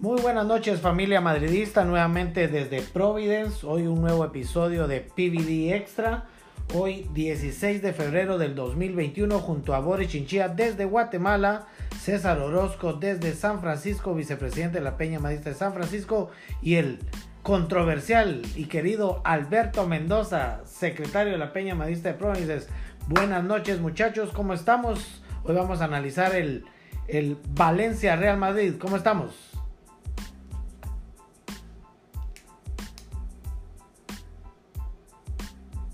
Muy buenas noches familia madridista, nuevamente desde Providence, hoy un nuevo episodio de PVD Extra, hoy 16 de febrero del 2021 junto a Boris Chinchilla desde Guatemala, César Orozco desde San Francisco, vicepresidente de la Peña Madridista de San Francisco y el controversial y querido Alberto Mendoza, secretario de la Peña Madridista de Providence. Buenas noches muchachos, ¿cómo estamos? Hoy vamos a analizar el, el Valencia Real Madrid, ¿cómo estamos?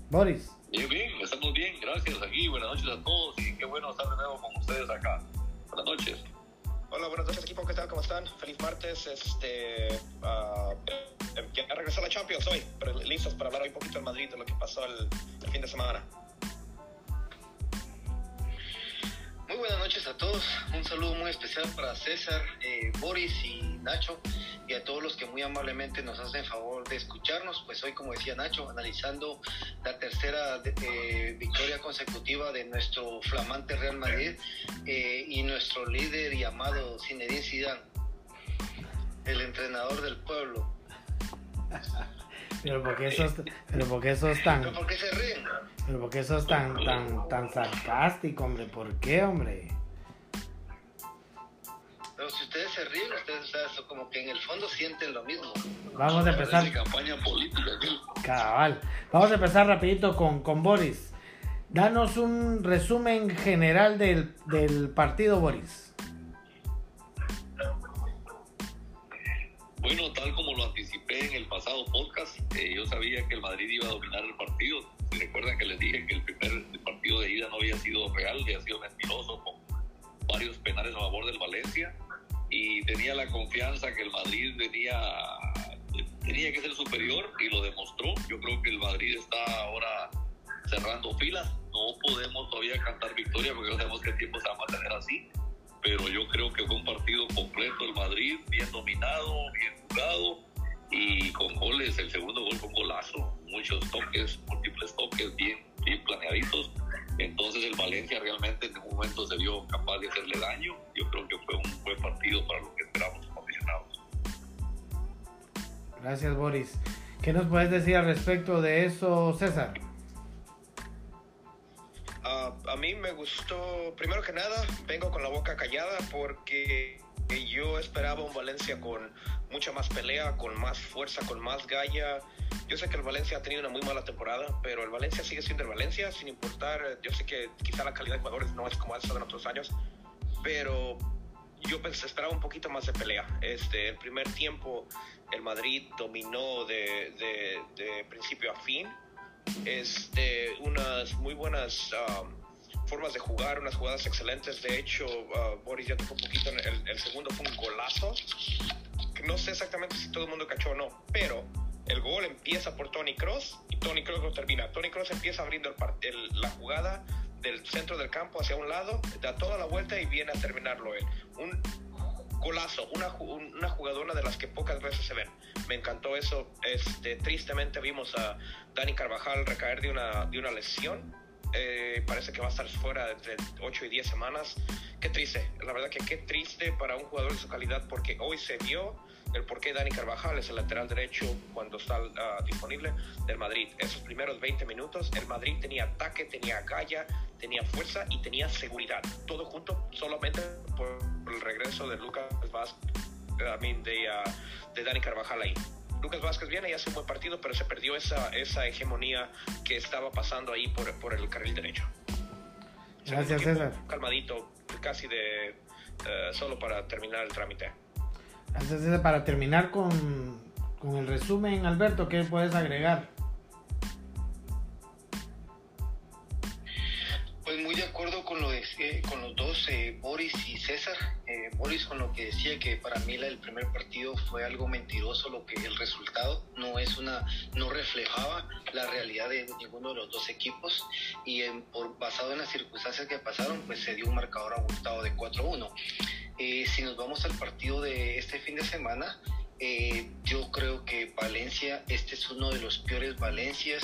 Boris. Bien, bien, estamos bien, gracias aquí, buenas noches a todos y qué bueno estar de nuevo con ustedes acá. Buenas noches. Hola, buenas noches equipo, ¿qué tal? ¿Cómo están? Feliz martes, este, uh, ya regresó la Champions hoy, pero listos para hablar hoy un poquito del Madrid, de lo que pasó el, el fin de semana. Muy buenas noches a todos. Un saludo muy especial para César, eh, Boris y Nacho y a todos los que muy amablemente nos hacen favor de escucharnos. Pues hoy, como decía Nacho, analizando la tercera eh, victoria consecutiva de nuestro flamante Real Madrid eh, y nuestro líder y amado Zinedine Zidane, el entrenador del pueblo. Pero porque sos, pero porque sos tan, ¿Pero por qué se ríen? pero porque sos tan, tan, tan sarcástico, hombre, ¿por qué, hombre? Pero si ustedes se ríen, ustedes o sea, son como que en el fondo sienten lo mismo. Vamos a empezar, campaña política cabal, vamos a empezar rapidito con, con Boris. Danos un resumen general del, del partido, Boris. Bueno, tal como lo anticipé en el pasado podcast, eh, yo sabía que el Madrid iba a dominar el partido. Si recuerdan que les dije que el primer partido de ida no había sido real, había sido mentiroso, con varios penales a favor del Valencia. Y tenía la confianza que el Madrid venía, tenía que ser superior y lo demostró. Yo creo que el Madrid está ahora cerrando filas. No podemos todavía cantar victoria porque no sabemos qué tiempo se va a mantener así pero yo creo que fue un partido completo el Madrid, bien dominado, bien jugado y con goles. El segundo gol fue un golazo, muchos toques, múltiples toques, bien, bien planeaditos. Entonces el Valencia realmente en ningún momento se vio capaz de hacerle daño. Yo creo que fue un buen partido para lo que esperamos como aficionados. Gracias, Boris. ¿Qué nos puedes decir al respecto de eso, César? Uh, a mí me gustó, primero que nada, vengo con la boca callada porque yo esperaba un Valencia con mucha más pelea, con más fuerza, con más galla. Yo sé que el Valencia ha tenido una muy mala temporada, pero el Valencia sigue siendo el Valencia, sin importar, yo sé que quizá la calidad de jugadores no es como ha sido en otros años, pero yo esperaba un poquito más de pelea. Este, el primer tiempo el Madrid dominó de, principio a fin, este, unas muy buenas um, formas de jugar, unas jugadas excelentes. De hecho, uh, Boris ya tocó un poquito, en el, el, segundo fue un golazo. No sé exactamente si todo el mundo cachó o no, pero el gol empieza por Tony Cross y Tony Cross lo termina. Tony Cross empieza abriendo el, el, la jugada del centro del campo hacia un lado, da toda la vuelta y viene a terminarlo él. Un golazo, una, una jugadora de las que pocas veces se ven. Me encantó eso. Este, tristemente vimos a Dani Carvajal recaer de una, de una lesión. Eh, parece que va a estar fuera entre 8 y 10 semanas. Qué triste, la verdad que qué triste para un jugador de su calidad porque hoy se vio el por qué Dani Carvajal es el lateral derecho cuando está uh, disponible del Madrid. Esos primeros 20 minutos, el Madrid tenía ataque, tenía galla, tenía fuerza y tenía seguridad. Todo junto solamente por el regreso de Lucas Vázquez, I de, uh, de Dani Carvajal ahí. Lucas Vázquez viene y hace un buen partido, pero se perdió esa, esa hegemonía que estaba pasando ahí por, por el carril derecho. Gracias, César. Calmadito, casi de uh, solo para terminar el trámite. Gracias, César. Para terminar con, con el resumen, Alberto, ¿qué puedes agregar? Con, eh, los dos, eh, Boris y César. Eh, Boris con lo que decía que para mí el primer partido fue algo mentiroso, lo que el resultado no es una, no reflejaba la realidad de ninguno de los dos equipos y por, basado en las circunstancias que pasaron, pues se dio un marcador abultado de 4-1. si nos vamos al partido de este fin de semana, eh, yo creo que Valencia, este es uno de los peores Valencias,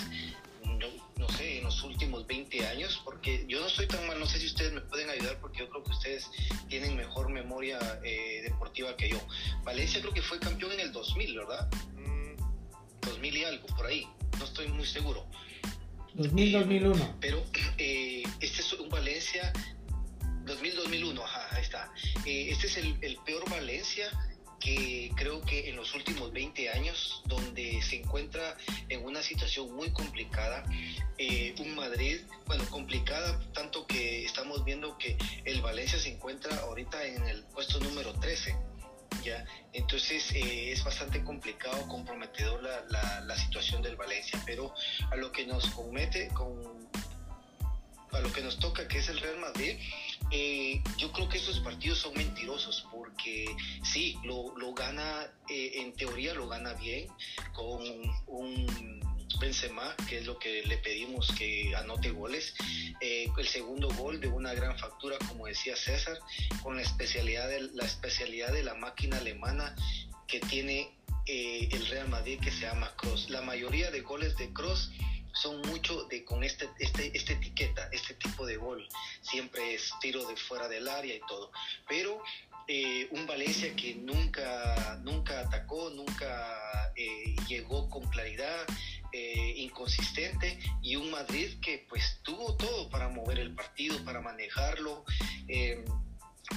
no, no, sé, los últimos 20 años, porque yo no estoy tan mal, no sé si ustedes me pueden ayudar, porque yo creo que ustedes tienen mejor memoria eh, deportiva que yo. Valencia creo que fue campeón en el 2000, ¿verdad? 2000 mm. y algo, por ahí. No estoy muy seguro. 2000-2001. Eh, pero eh, este es un Valencia 2000-2001, ajá, ahí está. Eh, este es el, el, peor Valencia que creo que en los últimos 20 años, donde se encuentra en una situación muy complicada, eh, un Madrid, bueno, complicada, tanto que estamos viendo que el Valencia se encuentra ahorita en el puesto número 13. ¿ya? Entonces eh, es bastante complicado, comprometedor la, la, la, situación del Valencia, pero a lo que nos comete, con, a lo que nos toca, que es el Real Madrid, eh, yo creo que estos partidos son mentirosos porque sí, lo, lo gana, eh, en teoría lo gana bien con un Benzema, que es lo que le pedimos que anote goles. Eh, el segundo gol de una gran factura, como decía César, con la especialidad de la, especialidad de la máquina alemana que tiene el Real Madrid que se llama Cross. La mayoría de goles de Cross son mucho de con este, este, esta etiqueta, este tipo de gol. Siempre es tiro de fuera del área y todo. Pero eh, un Valencia que nunca, nunca atacó, nunca eh, llegó con claridad, eh, inconsistente, y un Madrid que pues tuvo todo para mover el partido, para manejarlo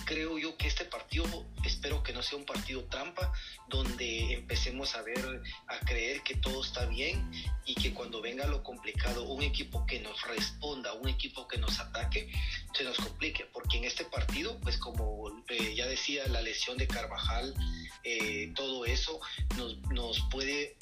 creo yo que este partido, espero que no sea un partido trampa, donde empecemos a ver, a creer que todo está bien y que cuando venga lo complicado, un equipo que nos responda, un equipo que nos ataque, se nos complique, porque en este partido, pues como eh, ya decía, la lesión de Carvajal, eh, todo eso nos, nos puede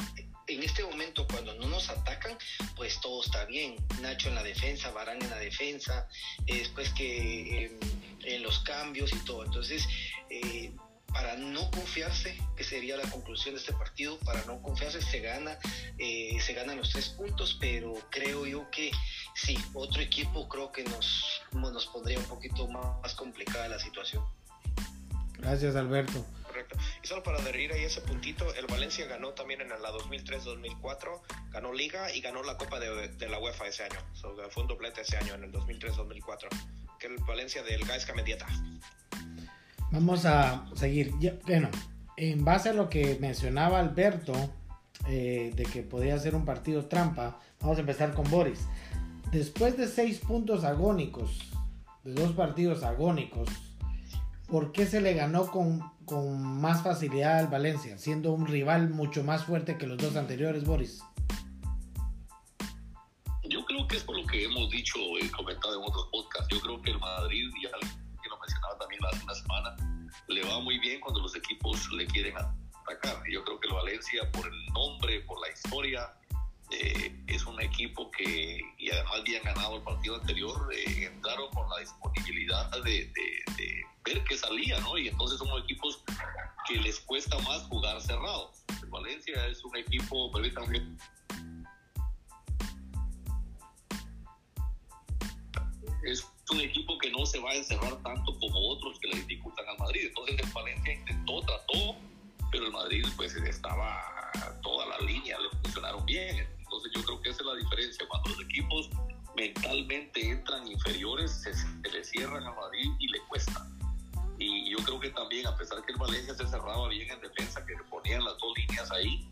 en este momento cuando no nos atacan, pues todo está bien. Nacho en la defensa, Barán en la defensa, eh, después que em, en los cambios y todo. Entonces, eh, para no confiarse, que sería la conclusión de este partido, para no confiarse se gana, eh, se ganan los tres puntos, pero creo yo que sí, otro equipo creo que nos, nos pondría un poquito más complicada la situación. Gracias Alberto. Correcto. Y solo para adherir ahí ese puntito, el Valencia ganó también en la 2003-2004, ganó Liga y ganó la Copa de, la UEFA ese año. fue un doblete ese año, en el 2003-2004. Que el Valencia del Gaisca Medieta. Vamos a seguir. bueno, en base a lo que mencionaba Alberto, eh, de que podía ser un partido trampa, vamos a empezar con Boris. Después de seis puntos agónicos, de dos partidos agónicos, ¿por qué se le ganó con, con, más facilidad al Valencia, siendo un rival mucho más fuerte que los dos anteriores, Boris? Yo creo que es por lo que hemos dicho y comentado en otros podcasts. Yo creo que el Madrid, ya que lo mencionaba también hace una semana, le va muy bien cuando los equipos le quieren atacar. Yo creo que el Valencia, por el nombre, por la historia, eh, es un equipo que, y además habían ganado el partido anterior, eh, entraron con la disponibilidad de, ver que salía, ¿no? Y entonces son equipos que les cuesta más jugar cerrados. El Valencia es un equipo, permítanme. Es un equipo que no se va a encerrar tanto como otros que le dificultan al Madrid. Entonces el Valencia intentó, trató, pero el Madrid pues estaba toda la línea, le funcionaron bien. Entonces yo creo que esa es la diferencia. Cuando los equipos mentalmente entran inferiores, se, se le cierran a Madrid y le cerraba bien en defensa, que ponían las dos líneas ahí,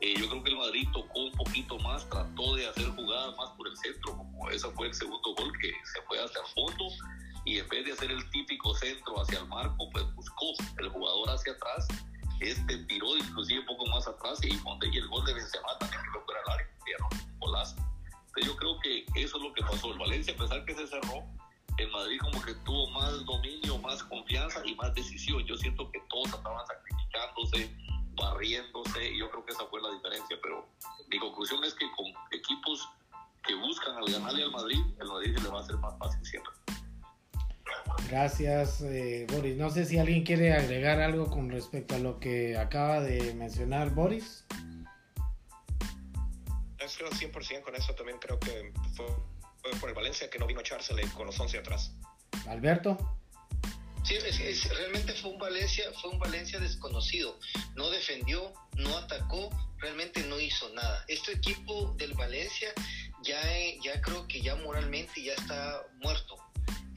eh, yo creo que el Madrid tocó un poquito más, trató de hacer jugadas más por el centro, como ese fue el segundo gol que se fue hacia el fondo, y en vez de hacer el típico centro hacia el marco, pues alguien quiere agregar algo con respecto a lo que acaba de mencionar Boris. Estoy 100% con eso. También creo que fue por el Valencia que no vino a echársele con los 11 atrás. Alberto. Sí, es, realmente fue un Valencia, fue un Valencia desconocido. No defendió, no atacó, realmente no hizo nada. Este equipo del Valencia ya, ya creo que ya moralmente ya está muerto.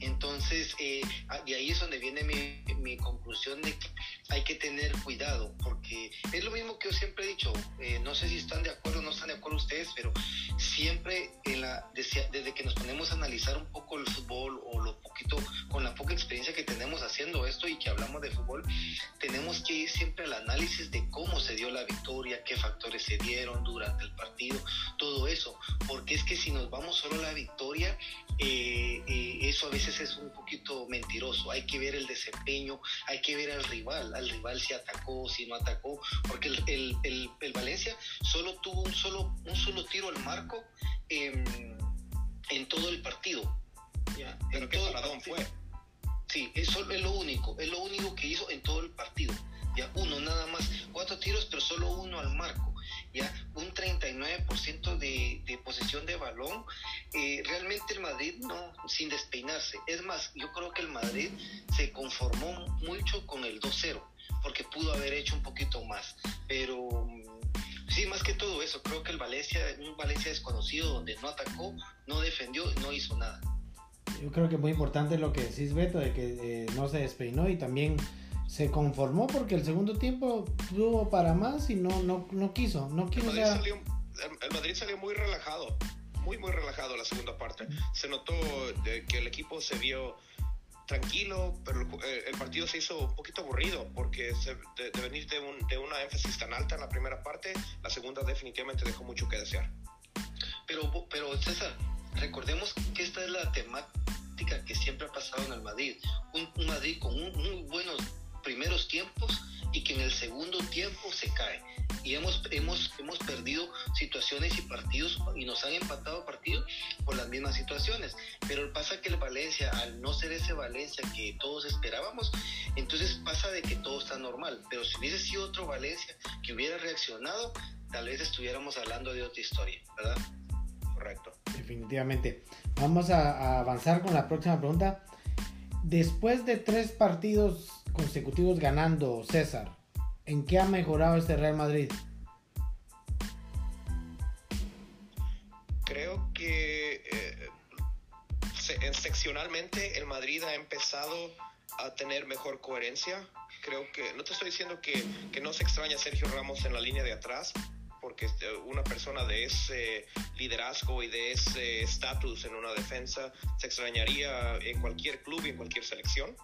Entonces, eh, y ahí es donde viene mi, mi conclusión de que hay que tener cuidado, porque es lo mismo que yo siempre he dicho, eh, no sé si están de acuerdo o no están de acuerdo ustedes, pero siempre en la, desde, que nos ponemos a analizar un poco el fútbol o lo poquito, con la poca experiencia que tenemos haciendo esto y que hablamos de fútbol, tenemos que ir siempre al análisis de cómo se dio la victoria, qué factores se dieron durante el partido, todo eso, porque es que si nos vamos solo a la victoria, eh, eh, eso a veces es un poquito mentiroso, hay que ver el desempeño, hay que ver al rival, al rival si atacó, si no atacó, porque el, el, el, Valencia solo tuvo un solo, un solo tiro al marco en, en todo el partido. ¿ya? Pero qué paradón fue. Sí, eso es lo único, es lo único que hizo en todo el partido. Ya uno nada más, cuatro tiros, pero solo uno al marco. Ya un 39% de, de posesión de balón. Eh, realmente el Madrid no, sin despeinarse. Es más, yo creo que el Madrid se conformó mucho con el 2-0 porque pudo haber hecho un poquito más. Pero sí, más que todo eso, creo que el Valencia, un Valencia desconocido donde no atacó, no defendió, no hizo nada. Yo creo que es muy importante lo que decís, Beto, de que eh, no se despeinó y también se conformó porque el segundo tiempo tuvo para más y no, no, no quiso. No quiso el, Madrid salió, el Madrid salió muy relajado, muy, muy relajado la segunda parte. Se notó que el equipo se vio tranquilo, pero el, el, partido se hizo un poquito aburrido porque se, de, de, venir de, un, de, una énfasis tan alta en la primera parte, la segunda definitivamente dejó mucho que desear. Pero, pero César, recordemos que esta es la temática que siempre ha pasado en el Madrid. Un, un Madrid con un, muy buenos primeros tiempos y que en el segundo tiempo se cae. Y hemos, hemos, hemos perdido situaciones y partidos y nos han empatado partidos por las mismas situaciones. Pero pasa que el Valencia, al no ser ese Valencia que todos esperábamos, entonces pasa de que todo está normal. Pero si hubiese sido otro Valencia que hubiera reaccionado, tal vez estuviéramos hablando de otra historia, ¿verdad? Correcto. Definitivamente. Vamos a, a avanzar con la próxima pregunta. Después de tres partidos consecutivos ganando, César, ¿en qué ha mejorado este Real Madrid? Creo que eh, seccionalmente el Madrid ha empezado a tener mejor coherencia. Creo que, no te estoy diciendo que, que no se extraña Sergio Ramos en la línea de atrás, porque una persona de ese liderazgo y de ese estatus en una defensa se extrañaría en cualquier club y en cualquier selección.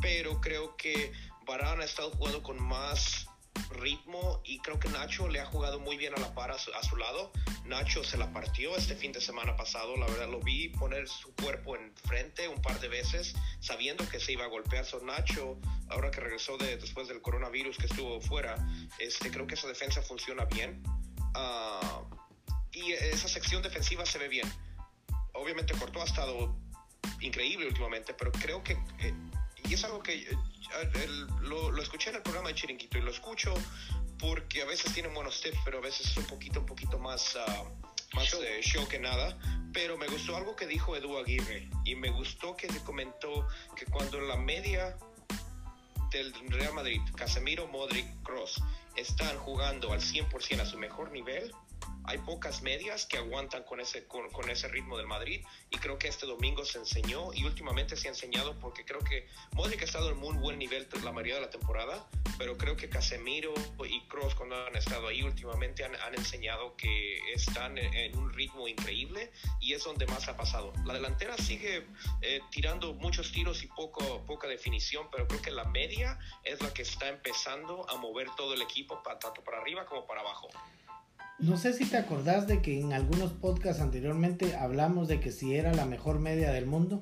Pero creo que Varane ha estado jugando con más ritmo y creo que Nacho le ha jugado muy bien a la par a su, lado. Nacho se la partió este fin de semana pasado, la verdad lo vi poner su cuerpo enfrente un par de veces sabiendo que se iba a golpear. So Nacho, ahora que regresó de, después del coronavirus que estuvo fuera, este, creo que esa defensa funciona bien. Uh, y esa sección defensiva se ve bien. Obviamente Cortó ha estado increíble últimamente, pero creo que... Eh, y es algo que eh, el, lo, lo, escuché en el programa de Chiringuito y lo escucho porque a veces tienen buenos tips, pero a veces es un poquito, un poquito más, uh, más show. Eh, show que nada. Pero me gustó algo que dijo Edu Aguirre y me gustó que se comentó que cuando la media del Real Madrid, Casemiro, Modric, Cross, están jugando al 100% a su mejor nivel, hay pocas medias que aguantan con ese, con, con, ese ritmo del Madrid y creo que este domingo se enseñó y últimamente se ha enseñado porque creo que Modric ha estado en muy buen nivel la mayoría de la temporada, pero creo que Casemiro y Cross cuando han estado ahí últimamente han, han enseñado que están en, en, un ritmo increíble y es donde más ha pasado. La delantera sigue eh, tirando muchos tiros y poco, poca definición, pero creo que la media es la que está empezando a mover todo el equipo tanto para arriba como para abajo. No sé si te acordás de que en algunos podcasts anteriormente hablamos de que si era la mejor media del mundo.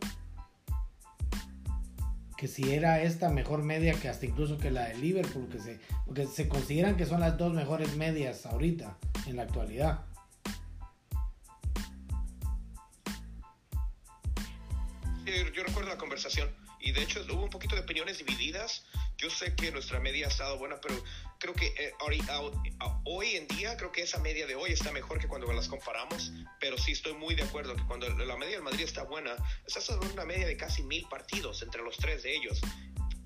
Que si era esta mejor media que hasta incluso que la de Liverpool, que se, porque se consideran que son las dos mejores medias ahorita, en la actualidad. Sí, yo recuerdo la conversación y de hecho hubo un poquito de opiniones divididas. Yo sé que nuestra media ha estado buena, pero creo que eh, hoy en día creo que esa media de hoy está mejor que cuando las comparamos, pero sí estoy muy de acuerdo que cuando la media del Madrid está buena, está sobre una media de casi mil partidos entre los tres de ellos.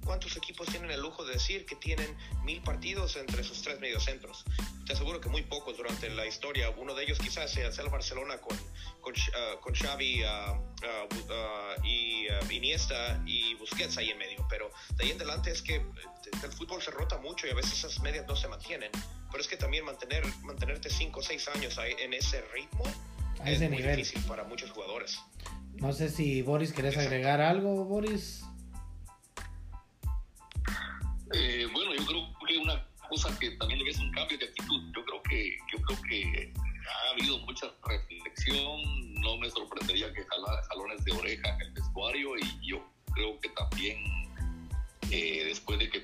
¿Cuántos equipos tienen el lujo de decir que tienen mil partidos entre sus tres mediocentros? Te aseguro que muy pocos durante la historia. Uno de ellos quizás sea el Barcelona con, con, uh, con Xavi uh, uh, y Iniesta y Busquets ahí en medio, pero de ahí en adelante es que el fútbol se rota mucho y a veces esas medias no se mantienen, pero es que también mantener, mantenerte 5 o 6 años en ese ritmo a es muy difícil para muchos jugadores. No sé si Boris querés agregar algo, Boris. Eh, bueno, yo creo que una cosa que también le ves un cambio de actitud. Yo creo que, yo creo que ha habido mucha reflexión. No me sorprendería que jala, jalones de oreja en el vestuario y yo creo que también eh, después de que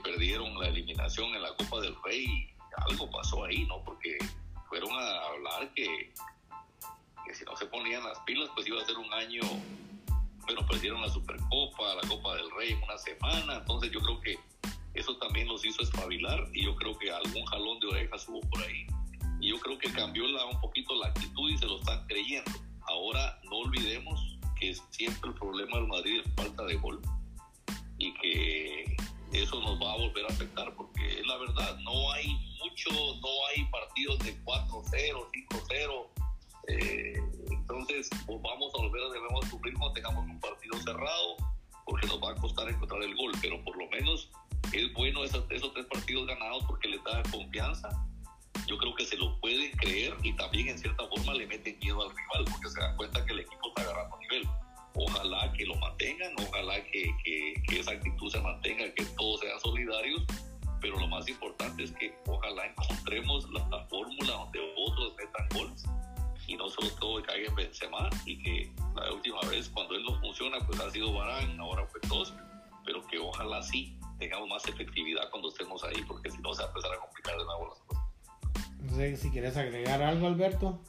mantenga, que todos sean solidarios, pero lo más importante es que ojalá encontremos la, la fórmula donde otros metan goles y no solo todo caiga en Benzema y que la última vez cuando él no funciona pues ha sido Barán, ahora fue todos, pero que ojalá sí tengamos más efectividad cuando estemos ahí, porque si no se va a empezar a complicar de nuevo las cosas. No sé si quieres agregar algo, Alberto.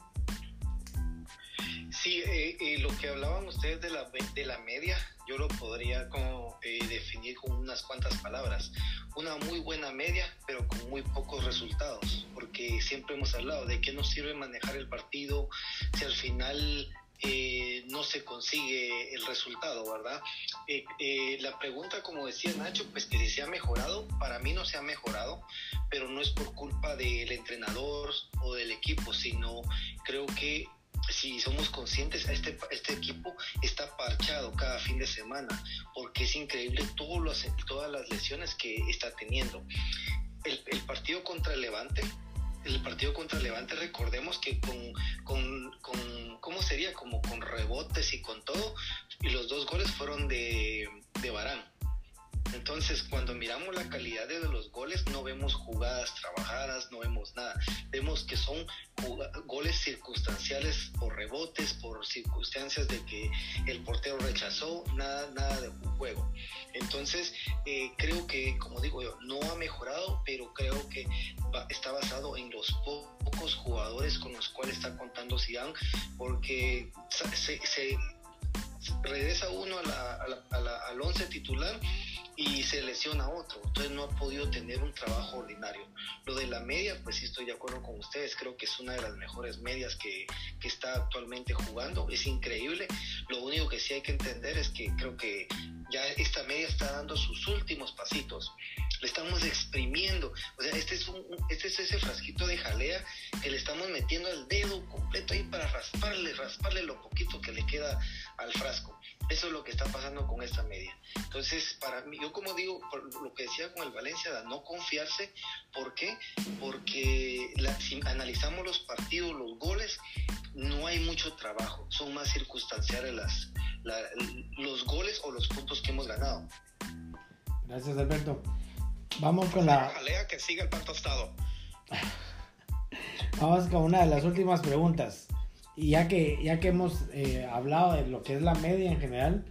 Sí, eh, eh, lo que hablaban ustedes de la, de la media, yo lo podría como eh, definir con unas cuantas palabras. Una muy buena media, pero con muy pocos resultados, porque siempre hemos hablado de qué nos sirve manejar el partido si al final eh, no se consigue el resultado, ¿verdad? Eh, la pregunta, como decía Nacho, pues que si se ha mejorado, para mí no se ha mejorado, pero no es por culpa del entrenador o del equipo, sino creo que si somos conscientes, este, este equipo está parchado cada fin de semana, porque es increíble todos todas las lesiones que está teniendo. El, el partido contra Levante, el partido contra Levante, recordemos que con, con, con, ¿cómo sería? Como con rebotes y con todo, y los dos goles fueron de, de Barán. Entonces, cuando miramos la calidad de los goles, no vemos jugadas trabajadas, no vemos nada. Vemos que son goles circunstanciales por rebotes, por circunstancias de que el portero rechazó, nada, nada de juego. Entonces, eh, creo que, como digo yo, no ha mejorado, pero creo que está basado en los pocos jugadores con los cuales está contando Zidane, porque se, regresa uno al once titular y se lesiona otro, entonces no ha podido tener un trabajo ordinario. Lo de la media, pues sí estoy de acuerdo con ustedes, creo que es una de las mejores medias que, que está actualmente jugando, es increíble. Lo único que sí hay que entender es que creo que ya esta media está dando sus últimos pasitos. Le estamos exprimiendo. O sea, este es, un, este es ese frasquito de jalea que le estamos metiendo el dedo completo ahí para rasparle, rasparle lo poquito que le queda al frasco. Eso es lo que está pasando con esta media. Entonces, para mí, yo como digo, lo que decía con el Valencia, no confiarse. ¿Por qué? Porque si analizamos los partidos, los goles, no hay mucho trabajo. Son más circunstanciales los goles o los puntos que hemos ganado. Gracias, Alberto. Vamos con la. Jalea que siga el pan tostado. Vamos con una de las últimas preguntas. Y ya que, ya que hemos eh, hablado de lo que es la media en general,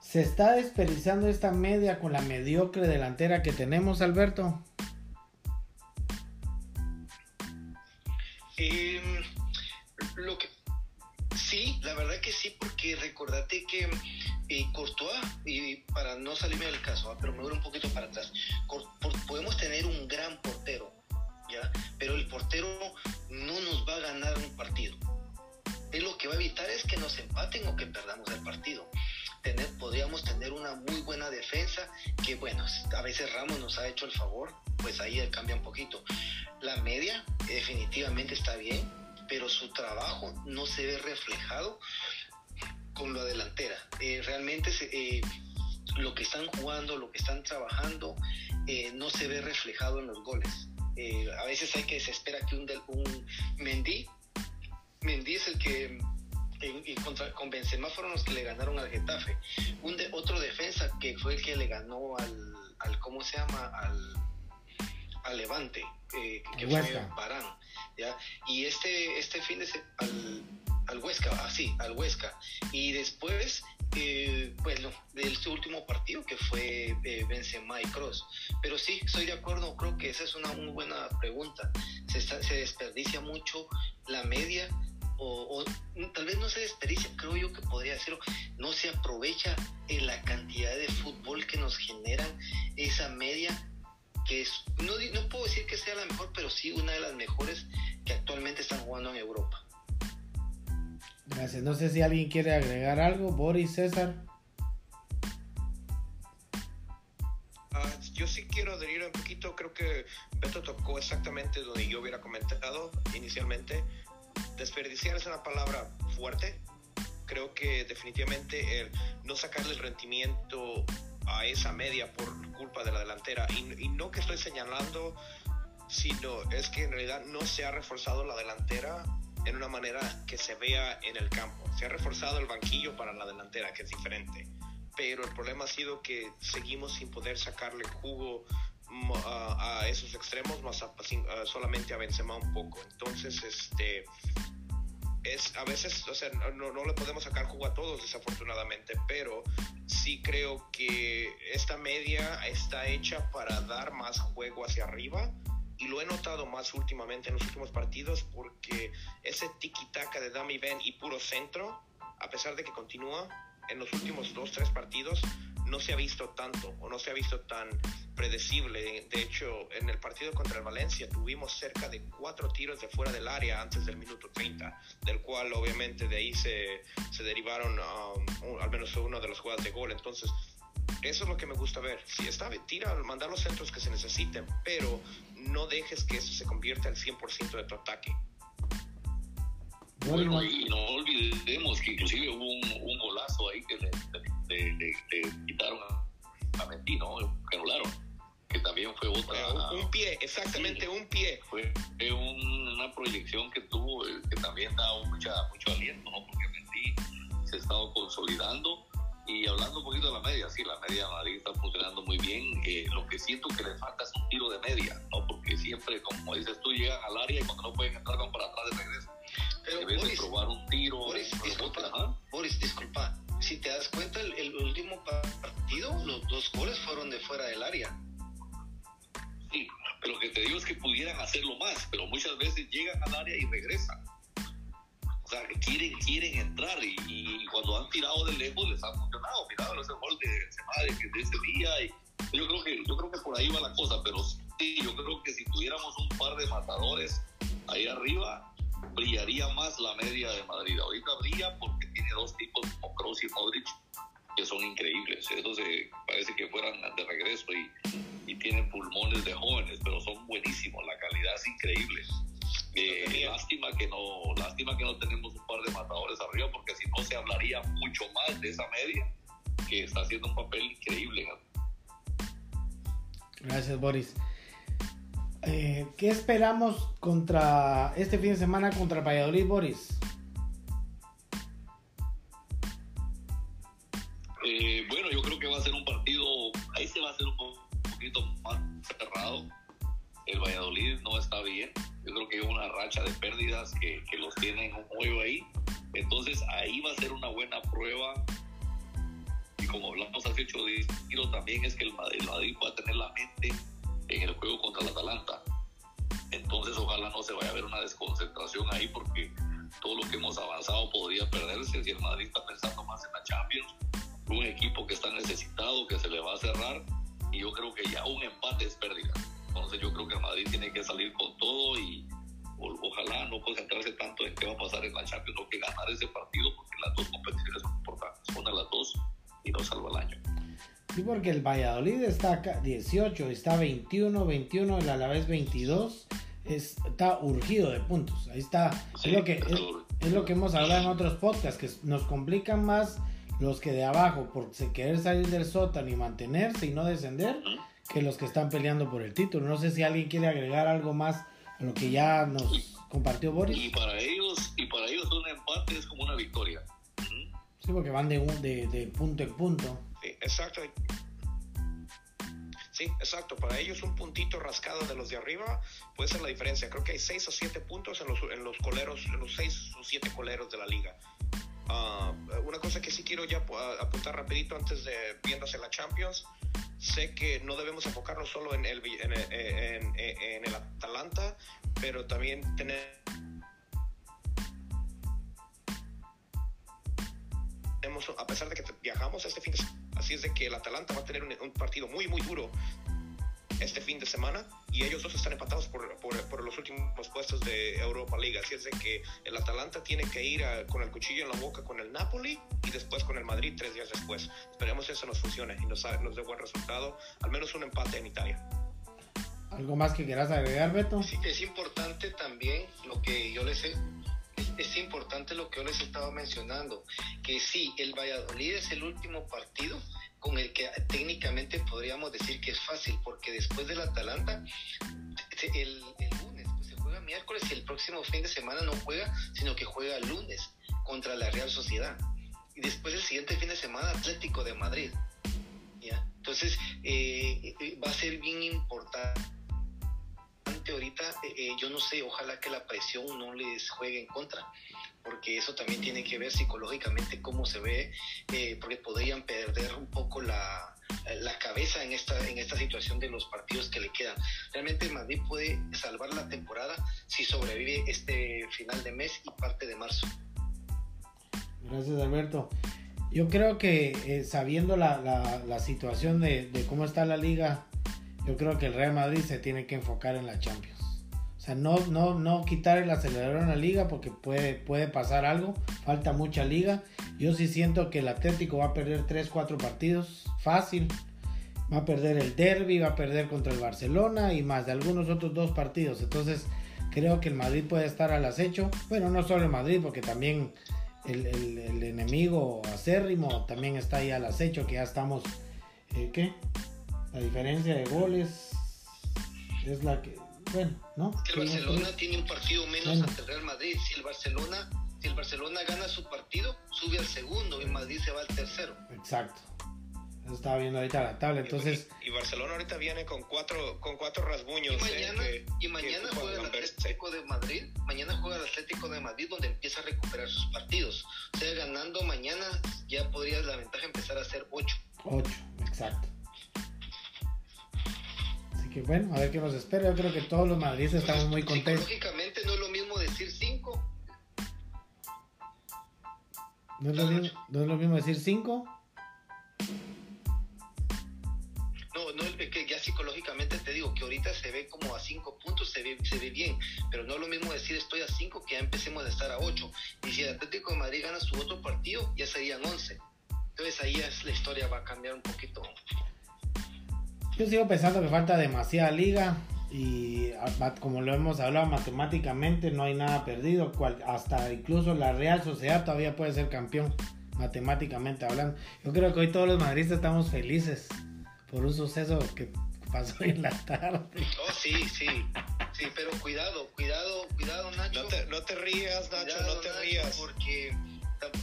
¿se está desperdiciando esta media con la mediocre delantera que tenemos, Alberto? Em, lo que, sí, la verdad que sí, porque recordate que eh, Courtois, y para no salirme del caso, ah, pero me voy un poquito para atrás, podemos tener un gran portero, ¿ya? pero el portero no nos va a ganar un partido es lo que va a evitar es que nos empaten o que perdamos el partido. Tener, podríamos tener una muy buena defensa, que bueno, a veces Ramos nos ha hecho el favor, pues ahí cambia un poquito. La media definitivamente está bien, pero su trabajo no se ve reflejado con la delantera. Eh, realmente eh, lo que están jugando, lo que están trabajando, no se ve reflejado en los goles. a veces hay que se espera que un, un Mendy, Mendy es el que contra, con Benzema fueron los que le ganaron al Getafe. Un de, otro defensa que fue el que le ganó al, al ¿cómo se llama? Al, al Levante, eh, que fue Barán. ¿ya? Y este, este fin de semana, al, Huesca, así, ah, al Huesca. Y después, eh, bueno, del último partido que fue eh, Benzema Cross. Pero sí, estoy de acuerdo, creo que esa es una muy buena pregunta. Se, se desperdicia mucho la media o, tal vez no se desperdicia, creo yo que podría decirlo, no se aprovecha en la cantidad de fútbol que nos generan esa media, que es, no, no puedo decir que sea la mejor, pero sí una de las mejores que actualmente están jugando en Europa. Gracias, no sé si alguien quiere agregar algo, Boris, César. Ah, yo sí quiero adherir un poquito, creo que Beto tocó exactamente donde yo hubiera comentado inicialmente desperdiciar es una palabra fuerte. Creo que definitivamente el no sacarle el rendimiento a esa media por culpa de la delantera. Y, no que estoy señalando, sino es que en realidad no se ha reforzado la delantera en una manera que se vea en el campo. Se ha reforzado el banquillo para la delantera, que es diferente. Pero el problema ha sido que seguimos sin poder sacarle jugo a, esos extremos, más solamente a Benzema un poco. Entonces, este es a veces, o sea, no, no, le podemos sacar jugo a todos desafortunadamente, pero sí creo que esta media está hecha para dar más juego hacia arriba y lo he notado más últimamente en los últimos partidos porque ese tiki-taka de Dami Ben y puro centro, a pesar de que continúa en los últimos dos, tres partidos, no se ha visto tanto o no se ha visto tan predecible. De hecho, en el partido contra el Valencia tuvimos cerca de cuatro tiros de fuera del área antes del minuto 30, del cual obviamente de ahí se, se derivaron um, al menos uno de los jugadas de gol. Entonces, eso es lo que me gusta ver. Si está, tira, mandar los centros que se necesiten, pero no dejes que eso se convierta al 100% de tu ataque. Bueno, y no olvidemos que inclusive hubo un, golazo ahí que le, quitaron a Mendy, ¿no? Que anularon. Que también fue otra. un, pie, exactamente un pie. Fue, una proyección que tuvo, eh, que también da mucha, mucho aliento, ¿no? Porque Mendy se ha estado consolidando. Y hablando un poquito de la media, sí, la media Madrid está funcionando muy bien. Eh, lo que siento que le falta es un tiro de media, ¿no? Porque siempre, como dices tú, llegan al área y cuando no pueden entrar van para atrás de regreso. Pero Boris, probar un tiro. Boris, disculpa, Boris, disculpa. Si te das cuenta, el, último partido, los dos goles fueron de fuera del área. Sí, pero lo que te digo es que pudieran hacerlo más, pero muchas veces llegan al área y regresan. Sea, que quieren, quieren entrar y, cuando han tirado de lejos les ha funcionado. Mirado ese gol de de ese día. Y yo creo que yo creo que por ahí va la cosa, pero sí, yo creo que si tuviéramos un par de matadores ahí arriba, brillaría más la media de Madrid. Ahorita brilla porque tiene dos tipos como Kroos y Modric que son increíbles. Esos parece que fueran de regreso y, y, tienen pulmones de jóvenes, pero son buenísimos. La calidad es increíble. Eh, lástima que no, lástima que no tenemos un par de matadores arriba, porque si no se hablaría mucho más de esa media que está haciendo un papel increíble. Gracias, Boris. Eh, ¿Qué esperamos contra este fin de semana contra Valladolid, Boris? Eh, bueno, yo creo que va a ser un partido, ahí se va a hacer un poquito más cerrado. El Valladolid no está bien. Yo creo que hay una racha de pérdidas que, los tienen un juego ahí. Entonces ahí va a ser una buena prueba. Y como hablamos hace ocho días, también es que el Madrid, el Madrid va a tener la mente en el juego contra el Atalanta. Entonces ojalá no se vaya a ver una desconcentración ahí porque todo lo que hemos avanzado podría perderse si el Madrid está pensando más en la Champions, un equipo que está necesitado, que se le va a cerrar y yo creo que ya un empate es pérdida. Entonces yo creo que Madrid tiene que salir con todo y ojalá no concentrarse tanto en qué va a pasar en la Champions, no que ganar ese partido porque las dos competiciones son importantes, una las dos y no salva el año. Sí, porque el Valladolid está 18, está 21, 21, el Alavés 22. está urgido de puntos. Ahí está. es, lo que, es lo que hemos hablado en otros podcasts, que nos complican más los que de abajo por querer salir del sótano y mantenerse y no descender, que los que están peleando por el título. No sé si alguien quiere agregar algo más a lo que ya nos compartió Boris. Y para ellos, y para ellos un empate es como una victoria. Sí, porque van de, de, de punto en punto. Sí, exacto. Sí, exacto. Para ellos un puntito rascado de los de arriba puede ser la diferencia. Creo que hay 6 o 7 puntos en los, en los coleros, en los 6 o 7 coleros de la liga. Uh, una cosa que sí quiero ya apuntar rapidito antes de viéndose la Champions. Sé que no debemos enfocarnos solo en el, en, en, en el Atalanta, pero también tener a pesar de que viajamos este fin de así es de que el Atalanta va a tener un, partido muy, muy duro este fin de semana y ellos dos están empatados por, por, los últimos puestos de Europa League. Así es de que el Atalanta tiene que ir con el cuchillo en la boca con el Napoli y después con el Madrid tres días después. Esperemos que eso nos funcione y nos, nos dé buen resultado, al menos un empate en Italia. ¿Algo más que quieras agregar, Beto? Sí, es importante también lo que yo les he es importante lo que yo les estaba mencionando, que sí, el Valladolid es el último partido con el que técnicamente podríamos decir que es fácil, porque después del Atalanta, el, lunes, pues se juega miércoles y el próximo fin de semana no juega, sino que juega lunes contra la Real Sociedad. Y después el siguiente fin de semana Atlético de Madrid. Entonces, eh, eh, va a ser bien importante ahorita, eh, eh, yo no sé, ojalá que la presión no les juegue en contra, porque eso también tiene que ver psicológicamente cómo se ve, eh, porque podrían perder un poco la, la cabeza en esta, en esta situación de los partidos que le quedan. Realmente Madrid puede salvar la temporada si sobrevive este final de mes y parte de marzo. Gracias Alberto. Yo creo que sabiendo la, la, la situación de, de, cómo está la liga yo creo que el Real Madrid se tiene que enfocar en la Champions. O sea, no, no, no quitar el acelerador en la liga porque puede, puede pasar algo. Falta mucha liga. Yo sí siento que el Atlético va a perder 3, 4 partidos. Fácil. Va a perder el derby, va a perder contra el Barcelona y más de algunos otros dos partidos. Entonces creo que el Madrid puede estar al acecho. Bueno, no solo el Madrid, porque también el, el, enemigo acérrimo también está ahí al acecho, que ya estamos... Eh, ¿Qué? La diferencia de goles es la que, bueno, ¿no? El Barcelona tiene un partido menos ante el Real Madrid. Si el Barcelona, si el Barcelona gana su partido, sube al segundo y Madrid se va al tercero. Exacto. Eso estaba viendo ahorita la tabla, entonces... Y, Barcelona ahorita viene con cuatro, con cuatro rasguños. Y ¿eh? mañana, y mañana juega el Atlético de Madrid, mañana juega el Atlético de Madrid donde empieza a recuperar sus partidos. O sea, ganando mañana ya podría la ventaja empezar a ser ocho. Ocho, exacto que bueno, a ver qué nos espera. Yo creo que todos los madridistas estamos muy contentos. Lógicamente no es lo mismo decir 5. ¿No es, lo mismo, ¿No es lo mismo decir 5? No, no, es que ya psicológicamente te digo que ahorita se ve como a 5 puntos, se ve, se ve bien, pero no es lo mismo decir estoy a 5 que ya empecemos a estar a 8. Y si el Atlético de Madrid gana su otro partido, ya serían 11. Entonces ahí es, la historia va a cambiar un poquito. Yo sigo pensando que falta demasiada liga y como lo hemos hablado matemáticamente no hay nada perdido, hasta incluso la Real Sociedad todavía puede ser campeón matemáticamente hablando. Yo creo que hoy todos los madridistas estamos felices por un suceso que pasó en la tarde. Oh, sí, sí. Sí, pero cuidado, cuidado, cuidado, Nacho. No te, rías, Nacho, no te rías. Porque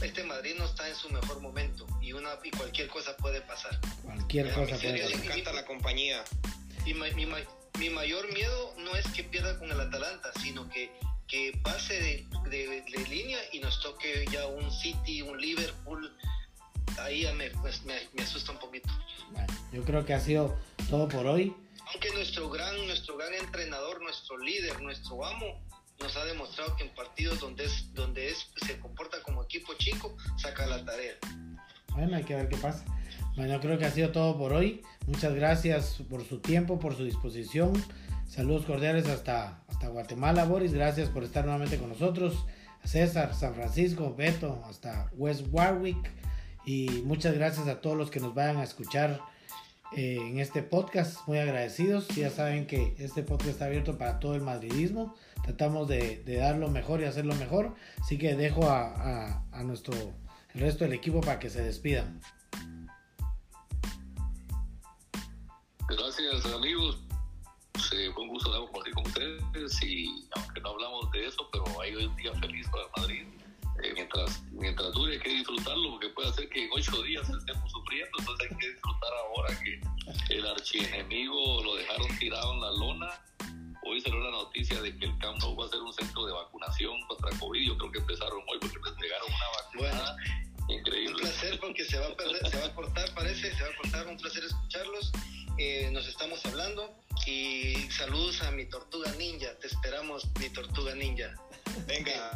este Madrid no está en su mejor momento y una y cualquier cosa puede pasar. Cualquier cosa puede pasar. Me encanta la compañía. Y mi, mi, mayor miedo no es que pierda con el Atalanta, sino que, que pase de, de, línea y nos toque ya un City, un Liverpool. Ahí ya me, pues, me, me asusta un poquito. Bueno, yo creo que ha sido todo por hoy. Aunque nuestro gran, nuestro gran entrenador, nuestro líder, nuestro amo, nos ha demostrado que en partidos donde es donde es se comporta como equipo chico saca la tarea. Bueno hay que ver qué pasa. Bueno creo que ha sido todo por hoy. Muchas gracias por su tiempo por su disposición. Saludos cordiales hasta hasta Guatemala Boris. Gracias por estar nuevamente con nosotros. César San Francisco Beto hasta West Warwick. Y muchas gracias a todos los que nos vayan a escuchar eh, en este podcast. Muy agradecidos. Ya saben que este podcast está abierto para todo el madridismo. Tratamos de, dar lo mejor y hacerlo mejor. Así que dejo a, nuestro el resto del equipo para que se despidan. Gracias amigos. fue un gusto compartir con ustedes y aunque no hablamos de eso, pero hay un día feliz para Madrid eh, mientras, mientras dure hay que disfrutarlo porque puede ser que en ocho días estemos sufriendo, entonces hay que disfrutar ahora que el archienemigo lo dejaron tirado en la lona. Hoy salió la noticia de que va a ser un centro de vacunación contra COVID. Yo creo que empezaron hoy porque les entregaron una vacuna. increíble. Un placer porque se va a perder, se va a cortar, parece, se va a cortar. Un placer escucharlos. Eh, nos estamos hablando y saludos a mi tortuga ninja. Te esperamos, mi tortuga ninja. Venga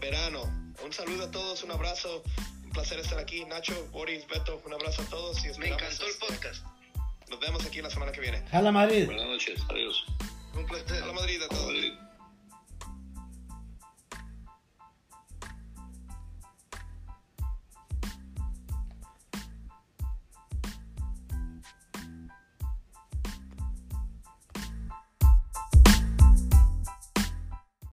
verano. Un saludo a todos, un abrazo. Un placer estar aquí. Nacho, Boris, Beto, un abrazo a todos. Y Me encantó el este, podcast. Nos vemos aquí la semana que viene. Hala Madrid.